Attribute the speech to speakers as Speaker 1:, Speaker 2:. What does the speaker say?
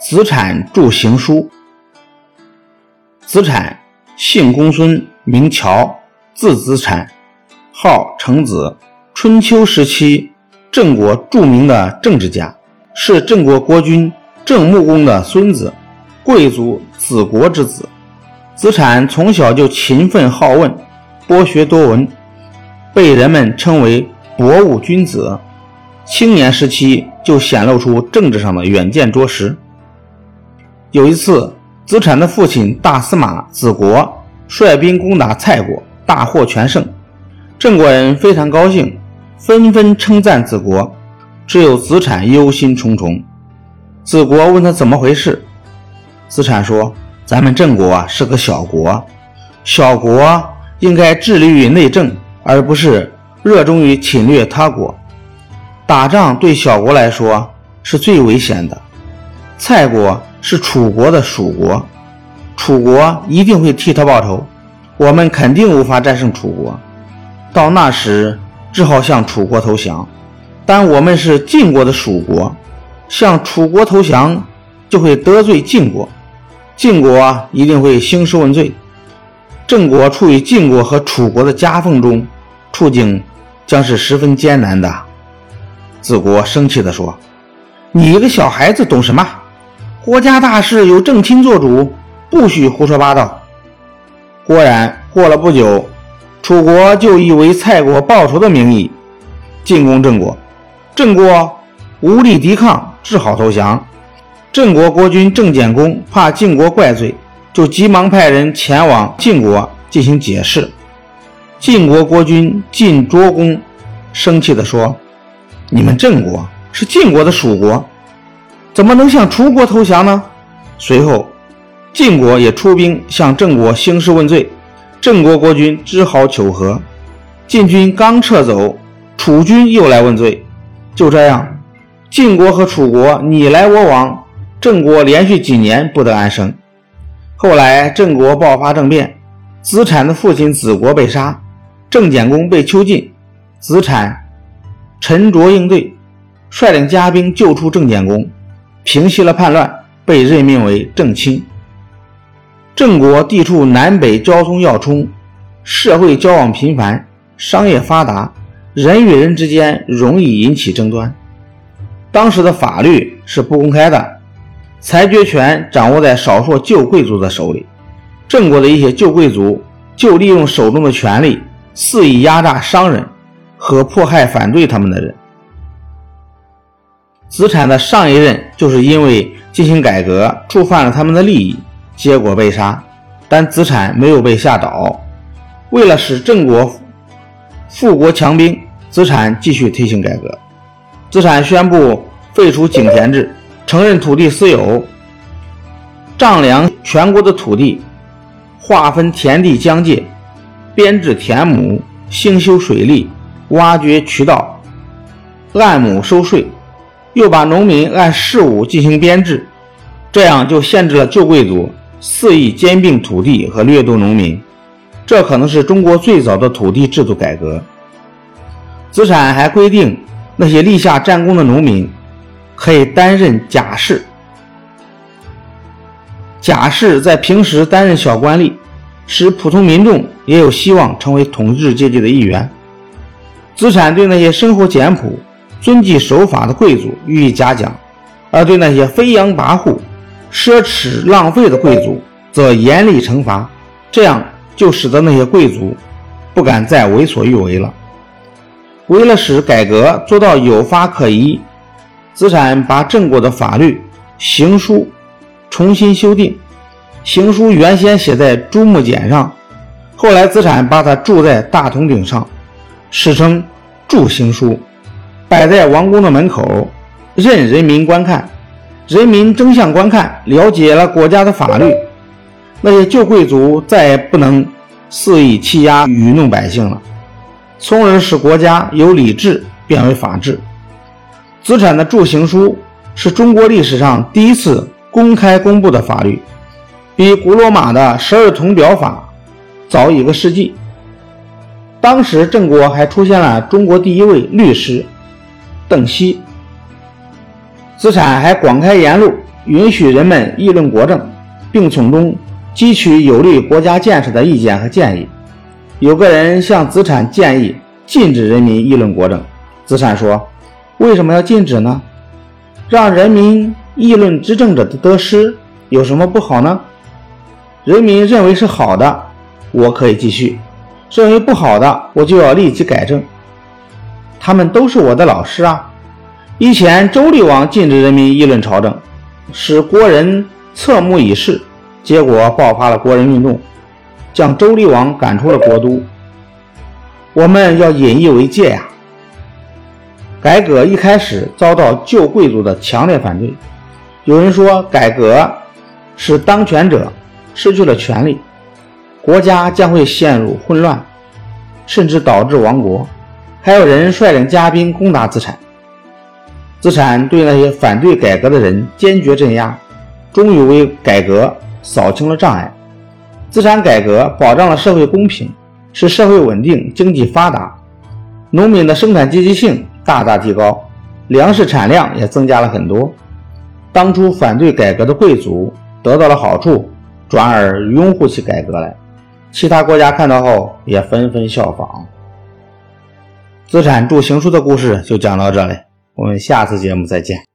Speaker 1: 子产著行书。子产，姓公孙，名乔，字子产，号成子。春秋时期，郑国著名的政治家，是郑国国君郑穆公的孙子，贵族子国之子。子产从小就勤奋好问，博学多闻，被人们称为博物君子。青年时期就显露出政治上的远见卓识。有一次，子产的父亲大司马子国率兵攻打蔡国，大获全胜。郑国人非常高兴，纷纷称赞子国，只有子产忧心忡忡。子国问他怎么回事，子产说：“咱们郑国是个小国，小国应该致力于内政，而不是热衷于侵略他国。打仗对小国来说是最危险的。蔡国。”是楚国的属国，楚国一定会替他报仇，我们肯定无法战胜楚国。到那时，只好向楚国投降。但我们是晋国的属国，向楚国投降就会得罪晋国，晋国一定会兴师问罪。郑国处于晋国和楚国的夹缝中，处境将是十分艰难的。子国生气地说：“你一个小孩子懂什么？”国家大事由正亲做主，不许胡说八道。果然，过了不久，楚国就以为蔡国报仇的名义进攻郑国，郑国无力抵抗，只好投降。郑国国君郑简公怕晋国怪罪，就急忙派人前往晋国进行解释。晋国国君晋卓公生气地说：“你们郑国是晋国的属国。”怎么能向楚国投降呢？随后，晋国也出兵向郑国兴师问罪，郑国国君只好求和。晋军刚撤走，楚军又来问罪。就这样，晋国和楚国你来我往，郑国连续几年不得安生。后来，郑国爆发政变，子产的父亲子国被杀，郑简公被囚禁，子产沉着应对，率领家兵救出郑简公。平息了叛乱，被任命为正卿。郑国地处南北交通要冲，社会交往频繁，商业发达，人与人之间容易引起争端。当时的法律是不公开的，裁决权掌握在少数旧贵族的手里。郑国的一些旧贵族就利用手中的权力，肆意压榨商人和迫害反对他们的人。子产的上一任就是因为进行改革触犯了他们的利益，结果被杀。但子产没有被吓倒，为了使郑国富国强兵，子产继续推行改革。子产宣布废除井田制，承认土地私有，丈量全国的土地，划分田地疆界，编制田亩，兴修水利，挖掘渠道，按亩收税。又把农民按事务进行编制，这样就限制了旧贵族肆意兼并土地和掠夺农民。这可能是中国最早的土地制度改革。资产还规定，那些立下战功的农民可以担任甲士。甲士在平时担任小官吏，使普通民众也有希望成为统治阶级的一员。资产对那些生活简朴。遵纪守法的贵族予以嘉奖，而对那些飞扬跋扈、奢侈浪费的贵族则严厉惩罚。这样就使得那些贵族不敢再为所欲为了。为了使改革做到有法可依，资产把郑国的法律行书重新修订。行书原先写在竹木简上，后来资产把它铸在大铜鼎上，史称铸行书。摆在王宫的门口，任人民观看。人民争相观看，了解了国家的法律。那些旧贵族再也不能肆意欺压愚弄百姓了，从而使国家由礼制变为法治。子产的铸行书是中国历史上第一次公开公布的法律，比古罗马的十二铜表法早一个世纪。当时郑国还出现了中国第一位律师。邓锡，子产还广开言路，允许人们议论国政，并从中汲取有利国家建设的意见和建议。有个人向子产建议禁止人民议论国政，子产说：“为什么要禁止呢？让人民议论执政者的得失有什么不好呢？人民认为是好的，我可以继续；认为不好的，我就要立即改正。他们都是我的老师啊！以前周厉王禁止人民议论朝政，使国人侧目以视，结果爆发了国人运动。”将周厉王赶出了国都，我们要引以为戒呀。改革一开始遭到旧贵族的强烈反对，有人说改革使当权者失去了权力，国家将会陷入混乱，甚至导致亡国。还有人率领家兵攻打资产，资产对那些反对改革的人坚决镇压，终于为改革扫清了障碍。资产改革保障了社会公平，使社会稳定、经济发达，农民的生产积极性大大提高，粮食产量也增加了很多。当初反对改革的贵族得到了好处，转而拥护起改革来，其他国家看到后也纷纷效仿。资产铸行书的故事就讲到这里，我们下次节目再见。